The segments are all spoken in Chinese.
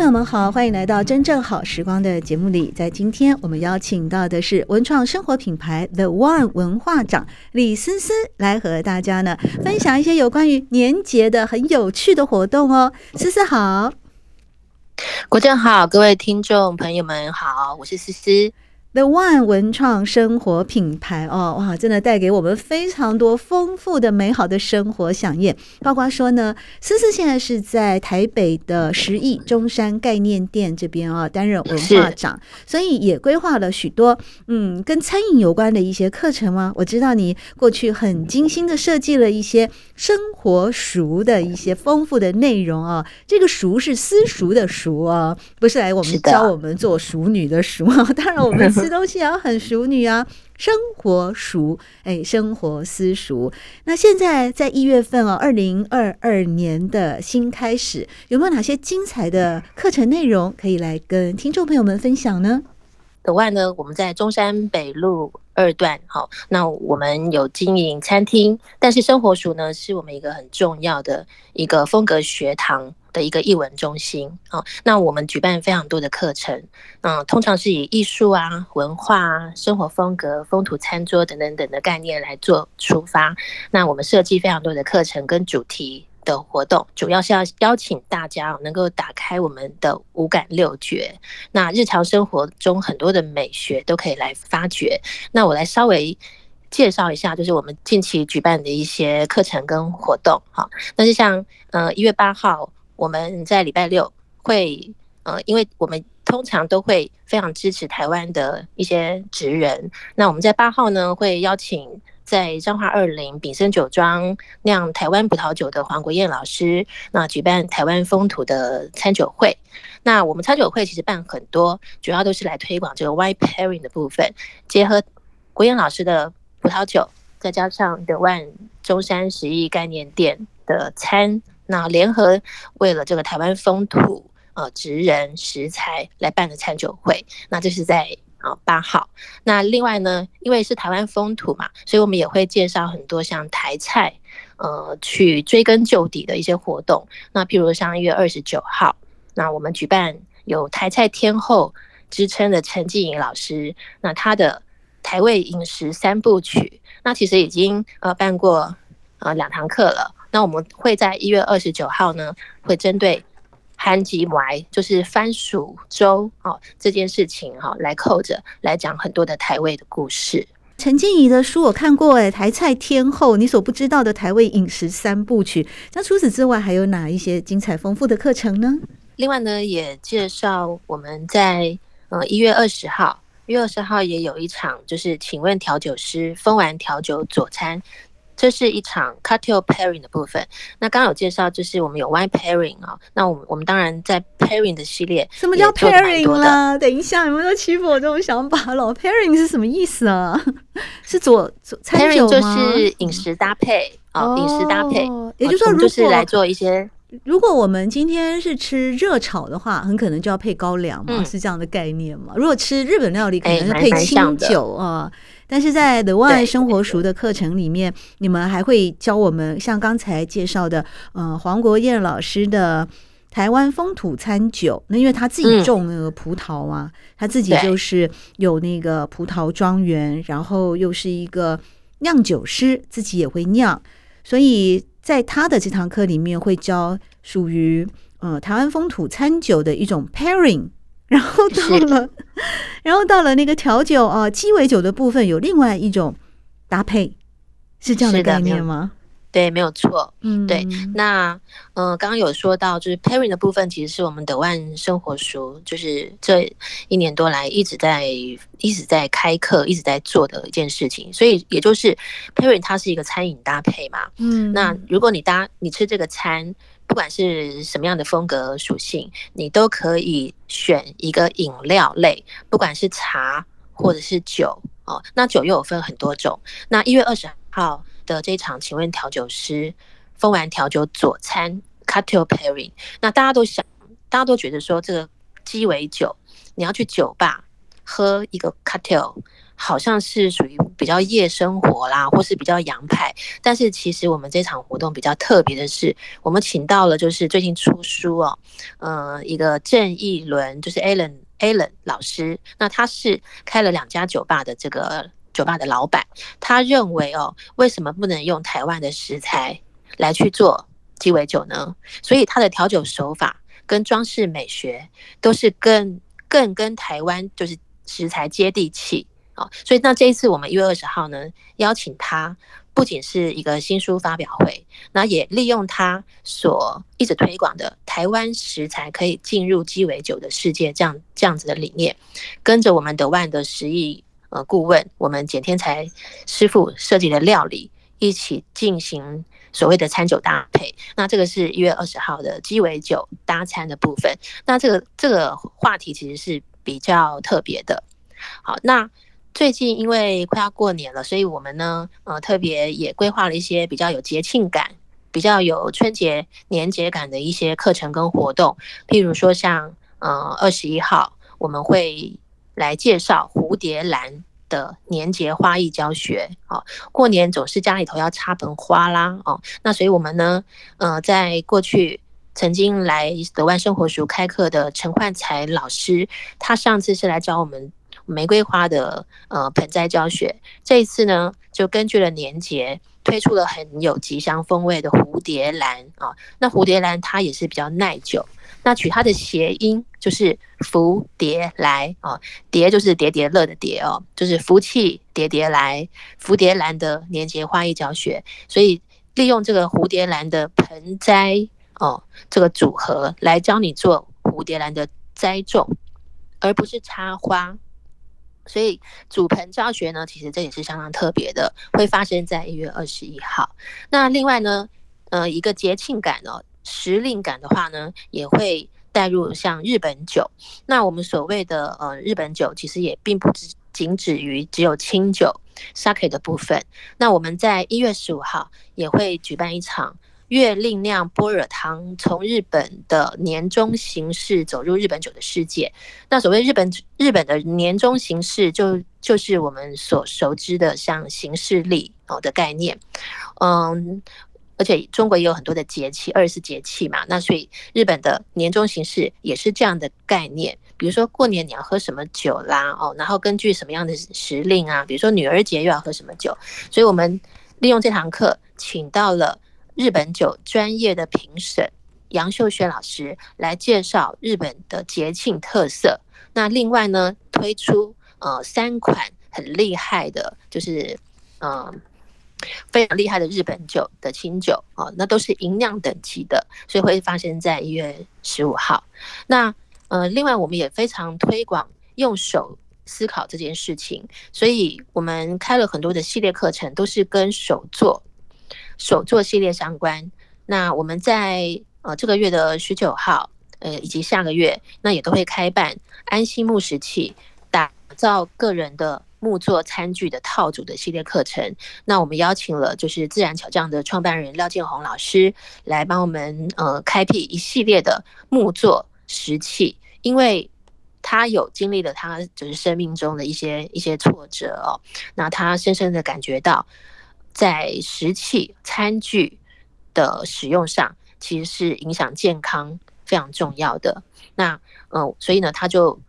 朋友们好，欢迎来到真正好时光的节目里。在今天，我们邀请到的是文创生活品牌 The One 文化长李思思，来和大家呢分享一些有关于年节的很有趣的活动哦。思思好，国正好，各位听众朋友们好，我是思思。The One 文创生活品牌哦，哇，真的带给我们非常多丰富的美好的生活饗宴。包括说呢，思思现在是在台北的十亿中山概念店这边啊、哦、担任文化长，所以也规划了许多嗯跟餐饮有关的一些课程吗？我知道你过去很精心的设计了一些生活熟的一些丰富的内容啊、哦。这个熟是私塾的熟啊，不是来我们教我们做熟女的熟啊。当然我们。吃东西也要很熟女啊，生活熟，哎，生活私塾。那现在在一月份哦，二零二二年的新开始，有没有哪些精彩的课程内容可以来跟听众朋友们分享呢？此外呢，我们在中山北路二段，好，那我们有经营餐厅，但是生活熟呢，是我们一个很重要的一个风格学堂。的一个艺文中心啊，那我们举办非常多的课程，嗯，通常是以艺术啊、文化啊、生活风格、风土餐桌等等等的概念来做出发。那我们设计非常多的课程跟主题的活动，主要是要邀请大家能够打开我们的五感六觉，那日常生活中很多的美学都可以来发掘。那我来稍微介绍一下，就是我们近期举办的一些课程跟活动。哈，那就像呃一月八号。我们在礼拜六会，呃，因为我们通常都会非常支持台湾的一些职人。那我们在八号呢，会邀请在彰化二林炳生酒庄酿台湾葡萄酒的黄国燕老师，那举办台湾风土的餐酒会。那我们餐酒会其实办很多，主要都是来推广这个 wine pairing 的部分，结合国燕老师的葡萄酒，再加上 The One 中山十亿概念店的餐。那联合为了这个台湾风土呃职人食材来办的餐酒会，那这是在啊八号。那另外呢，因为是台湾风土嘛，所以我们也会介绍很多像台菜呃去追根究底的一些活动。那譬如像一月二十九号，那我们举办有台菜天后之称的陈静颖老师，那他的台味饮食三部曲，那其实已经呃办过呃两堂课了。那我们会在一月二十九号呢，会针对番薯糜，就是番薯粥哦这件事情哈，来扣着来讲很多的台味的故事。陈静怡的书我看过哎，台菜天后，你所不知道的台味饮食三部曲。那除此之外，还有哪一些精彩丰富的课程呢？另外呢，也介绍我们在呃一月二十号，一月二十号也有一场，就是请问调酒师，风完调酒佐餐。这是一场 cocktail pairing 的部分。那刚刚有介绍，就是我们有 wine pairing 啊、哦。那我们我们当然在 pairing 的系列，什么叫 pairing 啦？等一下，有没有欺负我这种想法了？pairing 是什么意思啊？是佐佐餐酒吗？就是饮食搭配啊，饮、哦、食搭配。也就是说，就是来做一些。如果我们今天是吃热炒的话，很可能就要配高粱嘛，嗯、是这样的概念嘛？如果吃日本料理，可能是配清酒啊。但是在 The One 生活熟的课程里面，你们还会教我们像刚才介绍的，呃，黄国燕老师的台湾风土餐酒。那因为他自己种那个葡萄啊，他自己就是有那个葡萄庄园，然后又是一个酿酒师，自己也会酿，所以在他的这堂课里面会教属于呃台湾风土餐酒的一种 pairing。然后到了，然后到了那个调酒啊，鸡尾酒的部分有另外一种搭配，是这样的概念吗？对，没有错。嗯，对。那，嗯、呃，刚刚有说到，就是 Pairing 的部分，其实是我们德万生活书，就是这一年多来一直在一直在开课，一直在做的一件事情。所以，也就是 Pairing 它是一个餐饮搭配嘛。嗯。那如果你搭你吃这个餐，不管是什么样的风格属性，你都可以选一个饮料类，不管是茶或者是酒哦。那酒又有分很多种。那一月二十号。的这一场，请问调酒师，风玩调酒佐餐 cocktail pairing，那大家都想，大家都觉得说这个鸡尾酒，你要去酒吧喝一个 cocktail，好像是属于比较夜生活啦，或是比较洋派。但是其实我们这场活动比较特别的是，我们请到了就是最近出书哦，呃，一个郑义伦，就是 Alan Alan 老师，那他是开了两家酒吧的这个。酒吧的老板，他认为哦，为什么不能用台湾的食材来去做鸡尾酒呢？所以他的调酒手法跟装饰美学都是更更跟台湾就是食材接地气哦。所以那这一次我们一月二十号呢，邀请他，不仅是一个新书发表会，那也利用他所一直推广的台湾食材可以进入鸡尾酒的世界这样这样子的理念，跟着我们德万的食艺。呃，顾问，我们简天才师傅设计的料理，一起进行所谓的餐酒搭配。那这个是一月二十号的鸡尾酒搭餐的部分。那这个这个话题其实是比较特别的。好，那最近因为快要过年了，所以我们呢，呃，特别也规划了一些比较有节庆感、比较有春节年节感的一些课程跟活动。譬如说像，呃，二十一号我们会。来介绍蝴蝶兰的年节花艺教学。哦，过年总是家里头要插盆花啦。哦，那所以我们呢，呃，在过去曾经来德万生活塾开课的陈焕才老师，他上次是来找我们玫瑰花的呃盆栽教学。这一次呢，就根据了年节，推出了很有吉祥风味的蝴蝶兰啊。那蝴蝶兰它也是比较耐久。那取它的谐音就是福蝶来哦，蝶就是叠叠乐的叠哦，就是福气叠叠来，蝴蝶兰的年节花艺教学，所以利用这个蝴蝶兰的盆栽哦，这个组合来教你做蝴蝶兰的栽种，而不是插花。所以组盆教学呢，其实这也是相当特别的，会发生在一月二十一号。那另外呢，呃，一个节庆感哦。时令感的话呢，也会带入像日本酒。那我们所谓的呃日本酒，其实也并不只仅止于只有清酒 sake 的部分。那我们在一月十五号也会举办一场月令酿般若汤，从日本的年终形式走入日本酒的世界。那所谓日本日本的年终形式，就就是我们所熟知的像行事历哦的概念，嗯。而且中国也有很多的节气，二十四节气嘛，那所以日本的年终形式也是这样的概念。比如说过年你要喝什么酒啦，哦，然后根据什么样的时令啊，比如说女儿节又要喝什么酒，所以我们利用这堂课，请到了日本酒专业的评审杨秀轩老师来介绍日本的节庆特色。那另外呢，推出呃三款很厉害的，就是嗯。呃非常厉害的日本酒的清酒哦，那都是银酿等级的，所以会发生在一月十五号。那呃，另外我们也非常推广用手思考这件事情，所以我们开了很多的系列课程，都是跟手做、手作系列相关。那我们在呃这个月的十九号，呃以及下个月，那也都会开办安心木石器，打造个人的。木作餐具的套组的系列课程，那我们邀请了就是自然巧匠的创办人廖建宏老师来帮我们呃开辟一系列的木作石器，因为他有经历了他就是生命中的一些一些挫折哦，那他深深的感觉到在食器餐具的使用上其实是影响健康非常重要的，那嗯、所以呢，他就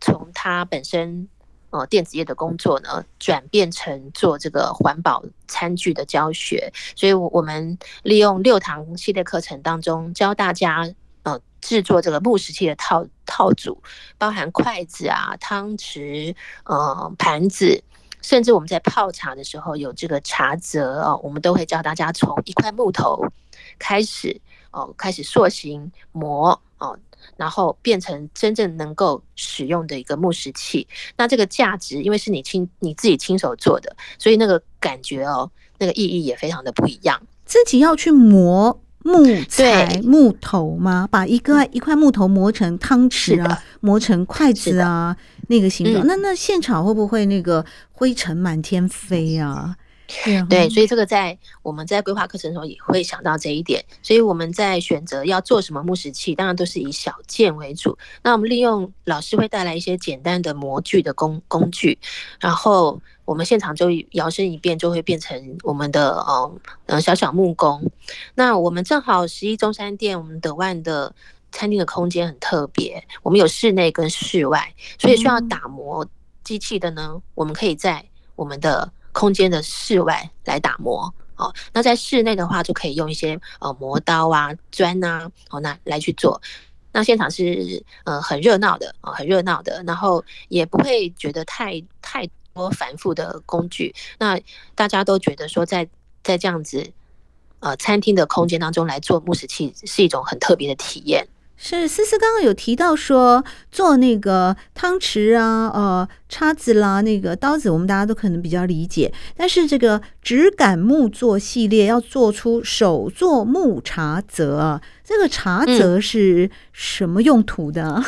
从他本身。呃，电子业的工作呢，转变成做这个环保餐具的教学，所以，我们利用六堂系列课程当中，教大家呃制作这个木石器的套套组，包含筷子啊、汤匙、呃盘子，甚至我们在泡茶的时候有这个茶则哦，我们都会教大家从一块木头开始哦，开始塑形磨哦，然后变成真正能够使用的一个木石器。那这个价值，因为是你亲你自己亲手做的，所以那个感觉哦，那个意义也非常的不一样。自己要去磨木材木头吗？把一个一块木头磨成汤匙啊，磨成筷子啊，那个形状。嗯、那那现场会不会那个灰尘满天飞啊？对，所以这个在我们在规划课程的时候也会想到这一点。所以我们在选择要做什么木石器，当然都是以小件为主。那我们利用老师会带来一些简单的模具的工工具，然后我们现场就摇身一变，就会变成我们的嗯嗯小小木工。那我们正好十一中山店，我们德万的餐厅的空间很特别，我们有室内跟室外，所以需要打磨机器的呢，我们可以在我们的。空间的室外来打磨哦，那在室内的话就可以用一些呃磨刀啊、砖啊，哦，那来去做。那现场是呃很热闹的哦，很热闹的，然后也不会觉得太太多繁复的工具。那大家都觉得说在，在在这样子呃餐厅的空间当中来做木石器是一种很特别的体验。是思思刚刚有提到说做那个汤匙啊、呃叉子啦、那个刀子，我们大家都可能比较理解。但是这个质感木作系列要做出手做木茶则，这个茶则是什么用途的？嗯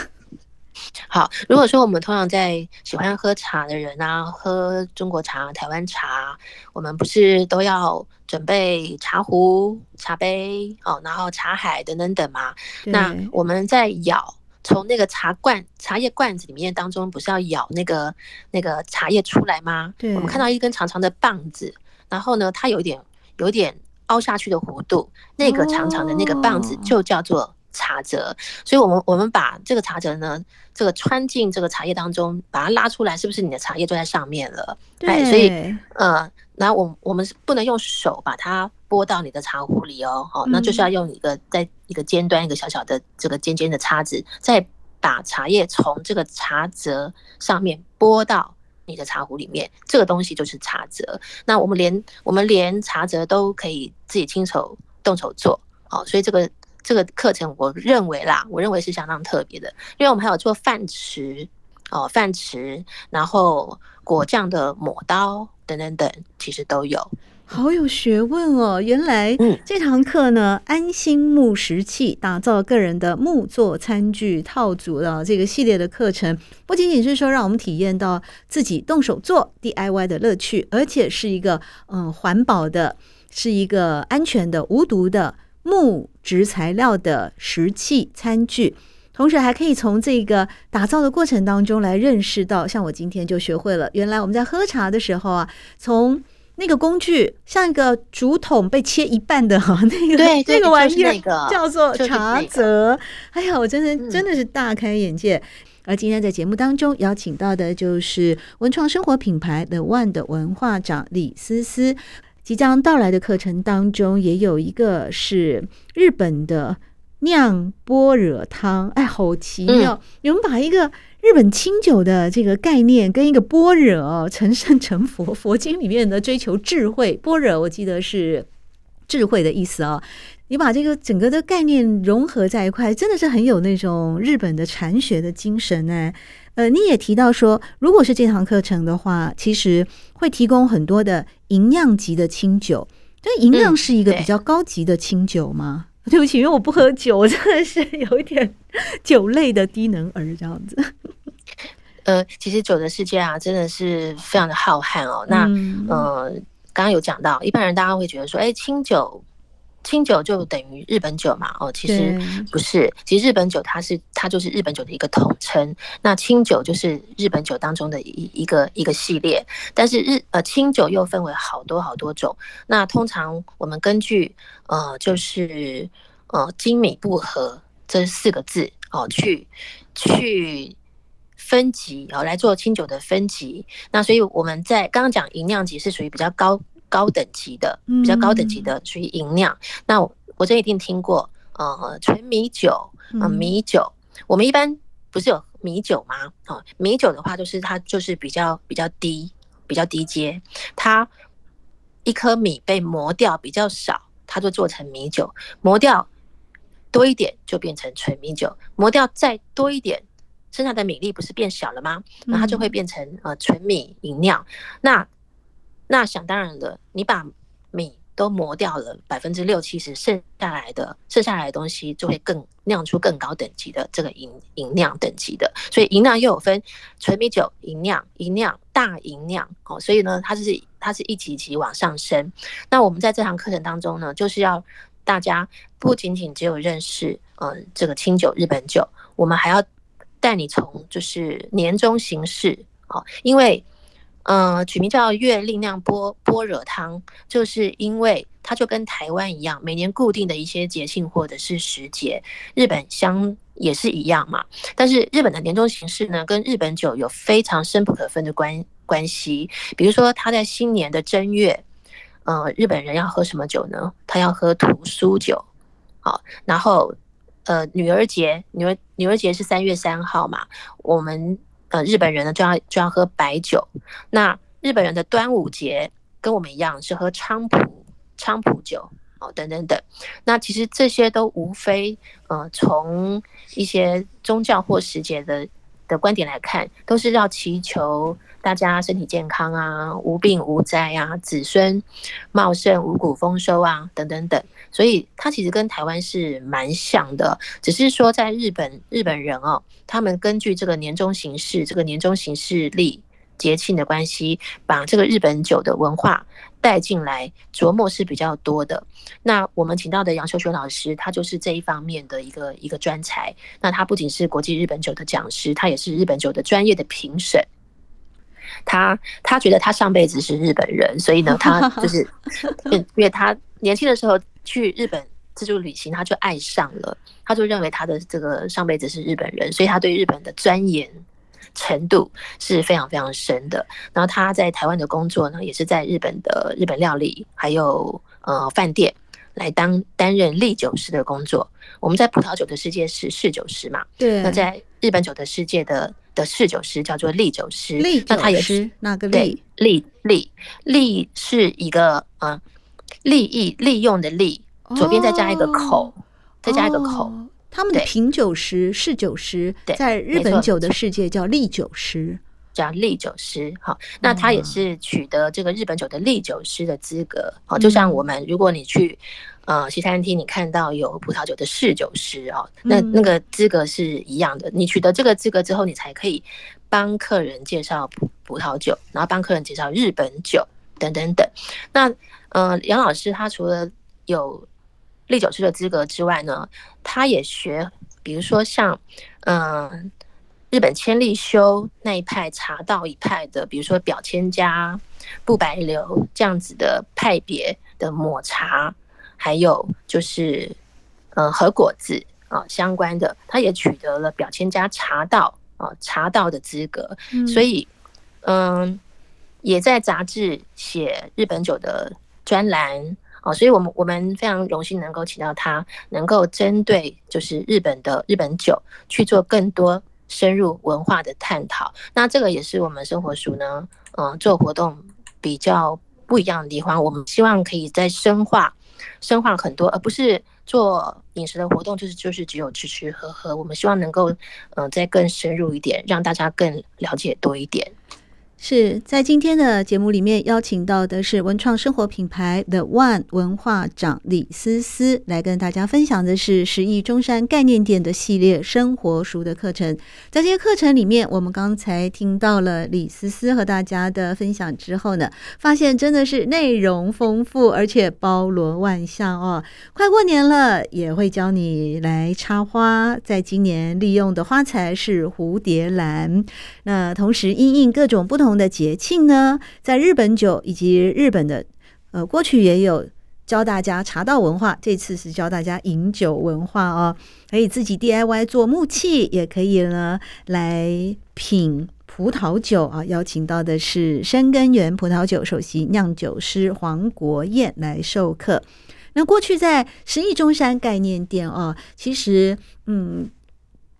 好，如果说我们通常在喜欢喝茶的人啊，喝中国茶、台湾茶，我们不是都要准备茶壶、茶杯哦，然后茶海等等等嘛？那我们在舀从那个茶罐、茶叶罐子里面当中，不是要舀那个那个茶叶出来吗？对，我们看到一根长长的棒子，然后呢，它有点有点凹下去的弧度，那个长长的那个棒子就叫做。茶则，所以我们我们把这个茶则呢，这个穿进这个茶叶当中，把它拉出来，是不是你的茶叶就在上面了？对，所以呃，然后我我们是不能用手把它拨到你的茶壶里哦，哦，那就是要用一个在一个尖端一个小小的这个尖尖的叉子，再把茶叶从这个茶则上面拨到你的茶壶里面，这个东西就是茶则。那我们连我们连茶则都可以自己亲手动手做，哦，所以这个。这个课程我认为啦，我认为是相当特别的，因为我们还有做饭匙哦，饭匙，然后果酱的抹刀等等等，其实都有。好有学问哦！原来这堂课呢，安心木石器打造个人的木作餐具套组的这个系列的课程，不仅仅是说让我们体验到自己动手做 DIY 的乐趣，而且是一个嗯环保的，是一个安全的、无毒的。木质材料的石器餐具，同时还可以从这个打造的过程当中来认识到，像我今天就学会了，原来我们在喝茶的时候啊，从那个工具像一个竹筒被切一半的 哈，那个对那个玩意儿叫做茶则。哎呀，我真的真的是大开眼界。而今天在节目当中邀请到的就是文创生活品牌 The One 的文化长李思思。即将到来的课程当中，也有一个是日本的酿般若汤，哎，好奇妙！嗯、你们把一个日本清酒的这个概念，跟一个般若成圣成佛，佛经里面的追求智慧，般若我记得是智慧的意思啊、哦。你把这个整个的概念融合在一块，真的是很有那种日本的禅学的精神呢。呃，你也提到说，如果是这堂课程的话，其实会提供很多的营养级的清酒。这营养是一个比较高级的清酒吗？嗯、对，对不起，因为我不喝酒，我 真的是有一点酒类的低能儿这样子。呃，其实酒的世界啊，真的是非常的浩瀚哦。那呃，刚刚有讲到，一般人大家会觉得说，哎，清酒。清酒就等于日本酒嘛？哦，其实不是，其实日本酒它是它就是日本酒的一个统称。那清酒就是日本酒当中的一一个一个系列。但是日呃清酒又分为好多好多种。那通常我们根据呃就是呃精米步合这四个字哦去去分级然后来做清酒的分级。那所以我们在刚刚讲银酿级是属于比较高。高等级的，比较高等级的属于吟酿。嗯、那我，我这一定听过，呃，纯米酒，呃，米酒。嗯、我们一般不是有米酒吗？哦，米酒的话，就是它就是比较比较低，比较低阶，它一颗米被磨掉比较少，它就做成米酒；磨掉多一点就变成纯米酒；磨掉再多一点，剩下的米粒不是变小了吗？那它就会变成呃纯米饮料。那那想当然了，你把米都磨掉了百分之六七十，剩下来的剩下来的东西就会更酿出更高等级的这个吟吟酿等级的。所以吟酿又有分纯米酒吟酿、吟酿、大吟酿哦。所以呢，它是它是一级级往上升。那我们在这堂课程当中呢，就是要大家不仅仅只有认识呃这个清酒日本酒，我们还要带你从就是年终形式哦，因为。呃，取名叫月令酿般般若汤，就是因为它就跟台湾一样，每年固定的一些节庆或者是时节，日本相也是一样嘛。但是日本的年终形式呢，跟日本酒有非常深不可分的关关系。比如说，他在新年的正月，呃，日本人要喝什么酒呢？他要喝屠苏酒。好，然后呃，女儿节，女儿女儿节是三月三号嘛，我们。呃，日本人呢就要就要喝白酒，那日本人的端午节跟我们一样是喝菖蒲菖蒲酒哦，等等等。那其实这些都无非呃从一些宗教或时节的的观点来看，都是要祈求大家身体健康啊，无病无灾啊，子孙茂盛，五谷丰收啊，等等等。所以它其实跟台湾是蛮像的，只是说在日本日本人哦，他们根据这个年终行事、这个年终行事历节庆的关系，把这个日本酒的文化带进来，琢磨是比较多的。那我们请到的杨秀瑄老师，他就是这一方面的一个一个专才。那他不仅是国际日本酒的讲师，他也是日本酒的专业的评审。他他觉得他上辈子是日本人，所以呢，他就是 因为他年轻的时候。去日本自助旅行，他就爱上了，他就认为他的这个上辈子是日本人，所以他对日本的钻研程度是非常非常深的。然后他在台湾的工作呢，也是在日本的日本料理还有呃饭店来当担任唎酒师的工作。我们在葡萄酒的世界是侍酒师嘛？对。那在日本酒的世界的的侍酒师叫做唎酒师。唎酒师，那他也是哪个唎？唎唎唎是一个呃。利益利用的利，左边再加一个口，哦、再加一个口。哦、他们的品酒师、侍酒师，在日本酒的世界叫立酒师，叫立酒师。好，那他也是取得这个日本酒的立酒师的资格。好，就像我们，如果你去呃西餐厅，你看到有葡萄酒的侍酒师哦，那那个资格是一样的。你取得这个资格之后，你才可以帮客人介绍葡葡萄酒，然后帮客人介绍日本酒等等等。那呃，杨老师他除了有唎酒师的资格之外呢，他也学，比如说像，嗯、呃，日本千利休那一派茶道一派的，比如说表千家、不白流这样子的派别的抹茶，还有就是，呃，和果子啊、呃、相关的，他也取得了表千家茶道啊、呃、茶道的资格，嗯、所以，嗯、呃，也在杂志写日本酒的。专栏哦，所以我们我们非常荣幸能够请到他，能够针对就是日本的日本酒去做更多深入文化的探讨。那这个也是我们生活署呢，嗯，做活动比较不一样的地方。我们希望可以再深化，深化很多，而不是做饮食的活动，就是就是只有吃吃喝喝。我们希望能够嗯再更深入一点，让大家更了解多一点。是在今天的节目里面邀请到的是文创生活品牌 The One 文化长李思思，来跟大家分享的是十亿中山概念店的系列生活塾的课程。在这些课程里面，我们刚才听到了李思思和大家的分享之后呢，发现真的是内容丰富，而且包罗万象哦。快过年了，也会教你来插花，在今年利用的花材是蝴蝶兰。那同时因应各种不同。的节庆呢，在日本酒以及日本的呃，过去也有教大家茶道文化，这次是教大家饮酒文化哦，可以自己 DIY 做木器，也可以呢来品葡萄酒啊。邀请到的是深耕园葡萄酒首席酿酒师黄国燕来授课。那过去在时艺中山概念店啊，其实嗯，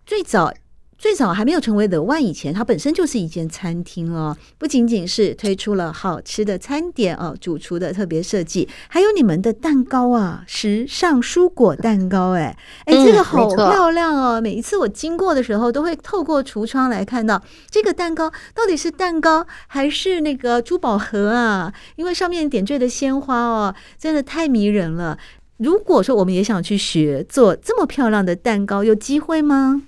最早。最早还没有成为 The One 以前，它本身就是一间餐厅哦。不仅仅是推出了好吃的餐点哦，主厨的特别设计，还有你们的蛋糕啊，时尚蔬果蛋糕，哎哎，这个好漂亮哦！每一次我经过的时候，都会透过橱窗来看到这个蛋糕到底是蛋糕还是那个珠宝盒啊？因为上面点缀的鲜花哦，真的太迷人了。如果说我们也想去学做这么漂亮的蛋糕，有机会吗？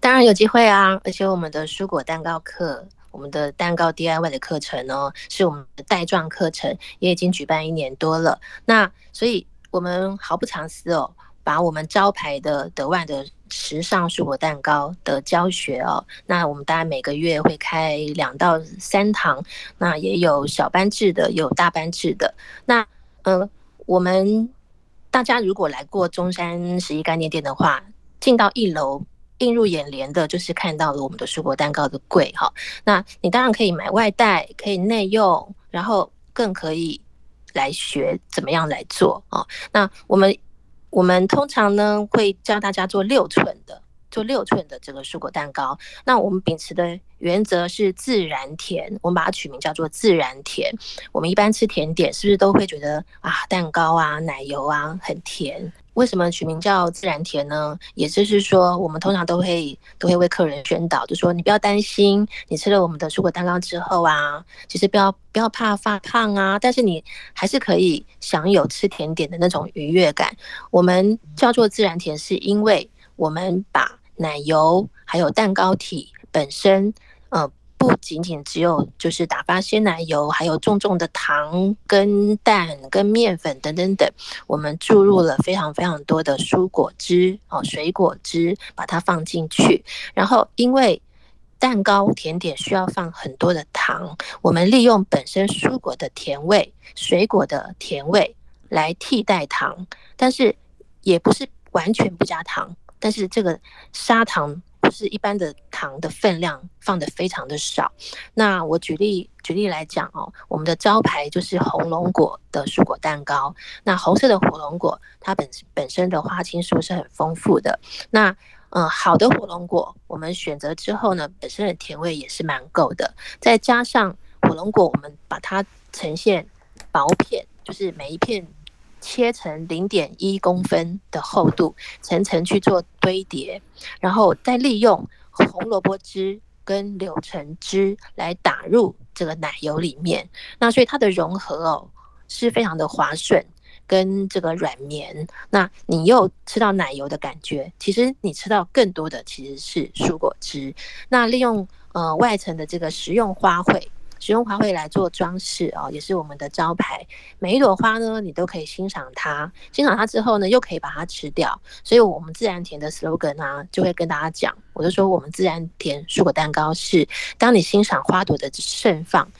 当然有机会啊！而且我们的蔬果蛋糕课，我们的蛋糕 DIY 的课程哦，是我们的带状课程，也已经举办一年多了。那所以我们毫不藏私哦，把我们招牌的德万的时尚蔬果蛋糕的教学哦，那我们大概每个月会开两到三堂，那也有小班制的，有大班制的。那呃，我们大家如果来过中山十一概念店的话，进到一楼。映入眼帘的就是看到了我们的蔬果蛋糕的柜哈，那你当然可以买外带，可以内用，然后更可以来学怎么样来做哦。那我们我们通常呢会教大家做六寸的，做六寸的这个蔬果蛋糕。那我们秉持的原则是自然甜，我们把它取名叫做自然甜。我们一般吃甜点是不是都会觉得啊蛋糕啊奶油啊很甜？为什么取名叫自然甜呢？也就是说，我们通常都会都会为客人宣导，就说你不要担心，你吃了我们的蔬果蛋糕之后啊，其实不要不要怕发胖啊，但是你还是可以享有吃甜点的那种愉悦感。我们叫做自然甜，是因为我们把奶油还有蛋糕体本身，呃。不仅仅只有就是打发鲜奶油，还有重重的糖跟蛋跟面粉等等等，我们注入了非常非常多的蔬果汁哦，水果汁把它放进去，然后因为蛋糕甜点需要放很多的糖，我们利用本身蔬果的甜味、水果的甜味来替代糖，但是也不是完全不加糖，但是这个砂糖。不是一般的糖的分量放得非常的少。那我举例举例来讲哦，我们的招牌就是红龙果的蔬果蛋糕。那红色的火龙果，它本本身的花青素是很丰富的。那嗯、好的火龙果，我们选择之后呢，本身的甜味也是蛮够的。再加上火龙果，我们把它呈现薄片，就是每一片。切成零点一公分的厚度，层层去做堆叠，然后再利用红萝卜汁跟柳橙汁来打入这个奶油里面。那所以它的融合哦是非常的滑顺，跟这个软绵。那你又吃到奶油的感觉，其实你吃到更多的其实是蔬果汁。那利用呃外层的这个食用花卉。使用花卉来做装饰哦，也是我们的招牌。每一朵花呢，你都可以欣赏它，欣赏它之后呢，又可以把它吃掉。所以，我们自然甜的 slogan 呢，就会跟大家讲，我就说我们自然甜蔬果蛋糕是，当你欣赏花朵的盛放，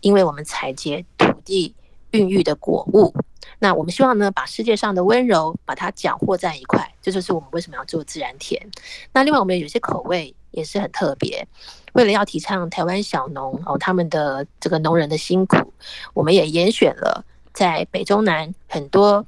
因为我们采撷土地孕育的果物。那我们希望呢，把世界上的温柔把它搅和在一块，这就是我们为什么要做自然甜。那另外，我们有些口味也是很特别。为了要提倡台湾小农哦，他们的这个农人的辛苦，我们也严选了在北中南很多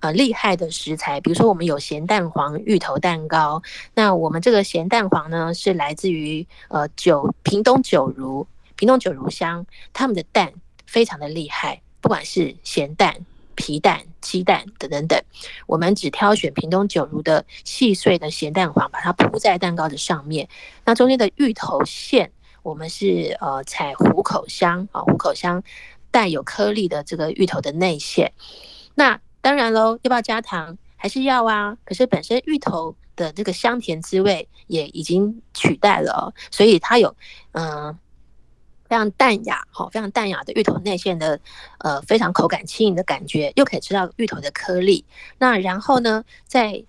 呃厉害的食材，比如说我们有咸蛋黄芋头蛋糕。那我们这个咸蛋黄呢，是来自于呃九屏东九如屏东九如乡，他们的蛋非常的厉害，不管是咸蛋。皮蛋、鸡蛋等等等，我们只挑选屏东九如的细碎的咸蛋黄，把它铺在蛋糕的上面。那中间的芋头馅，我们是呃采虎口香啊，虎口香带有颗粒的这个芋头的内馅。那当然喽，要不要加糖？还是要啊。可是本身芋头的这个香甜滋味也已经取代了，所以它有嗯。非常淡雅，好，非常淡雅的芋头内馅的，呃，非常口感轻盈的感觉，又可以吃到芋头的颗粒。那然后呢，在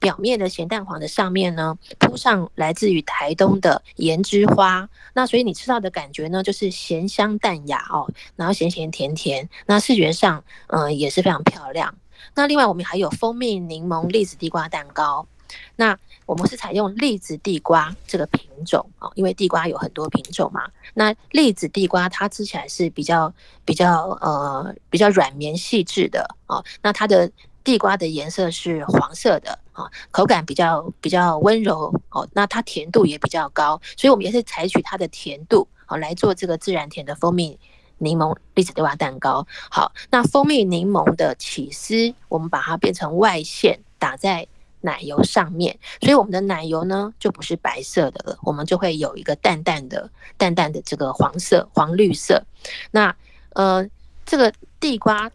表面的咸蛋黄的上面呢，铺上来自于台东的盐之花。那所以你吃到的感觉呢，就是咸香淡雅哦，然后咸咸甜甜。那视觉上，嗯、也是非常漂亮。那另外我们还有蜂蜜柠檬栗子地瓜蛋糕。那我们是采用栗子地瓜这个品种啊，因为地瓜有很多品种嘛。那栗子地瓜它吃起来是比较比较呃比较软绵细致的啊。那它的地瓜的颜色是黄色的，啊，口感比较比较温柔哦，那它甜度也比较高，所以我们也是采取它的甜度哦来做这个自然甜的蜂蜜柠檬栗子地瓜蛋糕。好，那蜂蜜柠檬的起司，我们把它变成外馅打在奶油上面，所以我们的奶油呢就不是白色的了，我们就会有一个淡淡的、淡淡的这个黄色、黄绿色。那呃，这个地瓜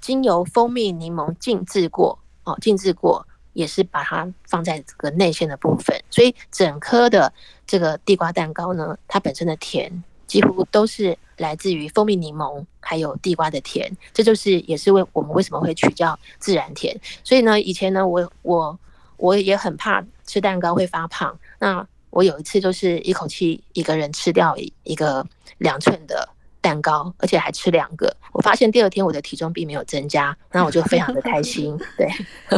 经由蜂蜜柠檬静置过哦，静置过也是把它放在这个内馅的部分，所以整颗的这个地瓜蛋糕呢，它本身的甜几乎都是来自于蜂蜜柠檬还有地瓜的甜，这就是也是为我们为什么会取叫自然甜。所以呢，以前呢，我我我也很怕吃蛋糕会发胖，那我有一次就是一口气一个人吃掉一个两寸的。蛋糕，而且还吃两个。我发现第二天我的体重并没有增加，那我就非常的开心。对，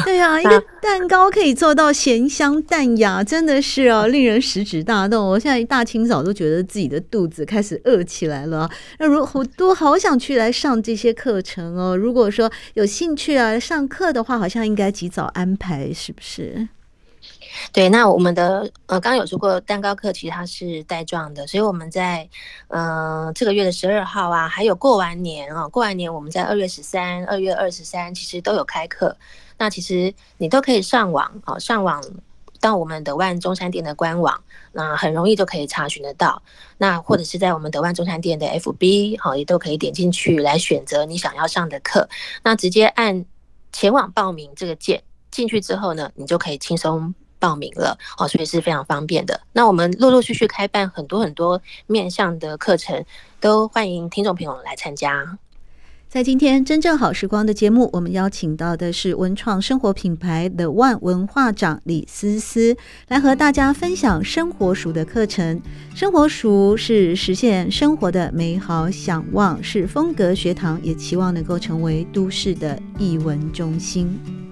对啊，一个蛋糕可以做到咸香淡雅，真的是哦，令人食指大动。我现在一大清早都觉得自己的肚子开始饿起来了。那如果都好想去来上这些课程哦。如果说有兴趣啊，上课的话，好像应该及早安排，是不是？对，那我们的呃，刚刚有说过蛋糕课，其实它是带状的，所以我们在呃这个月的十二号啊，还有过完年啊，过完年我们在二月十三、二月二十三，其实都有开课。那其实你都可以上网啊，上网到我们德万中山店的官网，那很容易就可以查询得到。那或者是在我们德万中山店的 FB 好，也都可以点进去来选择你想要上的课。那直接按前往报名这个键进去之后呢，你就可以轻松。报名了哦，所以是非常方便的。那我们陆陆续续开办很多很多面向的课程，都欢迎听众朋友来参加。在今天真正好时光的节目，我们邀请到的是文创生活品牌 The One 文化长李思思，来和大家分享生活熟的课程。生活熟是实现生活的美好想望，是风格学堂，也期望能够成为都市的艺文中心。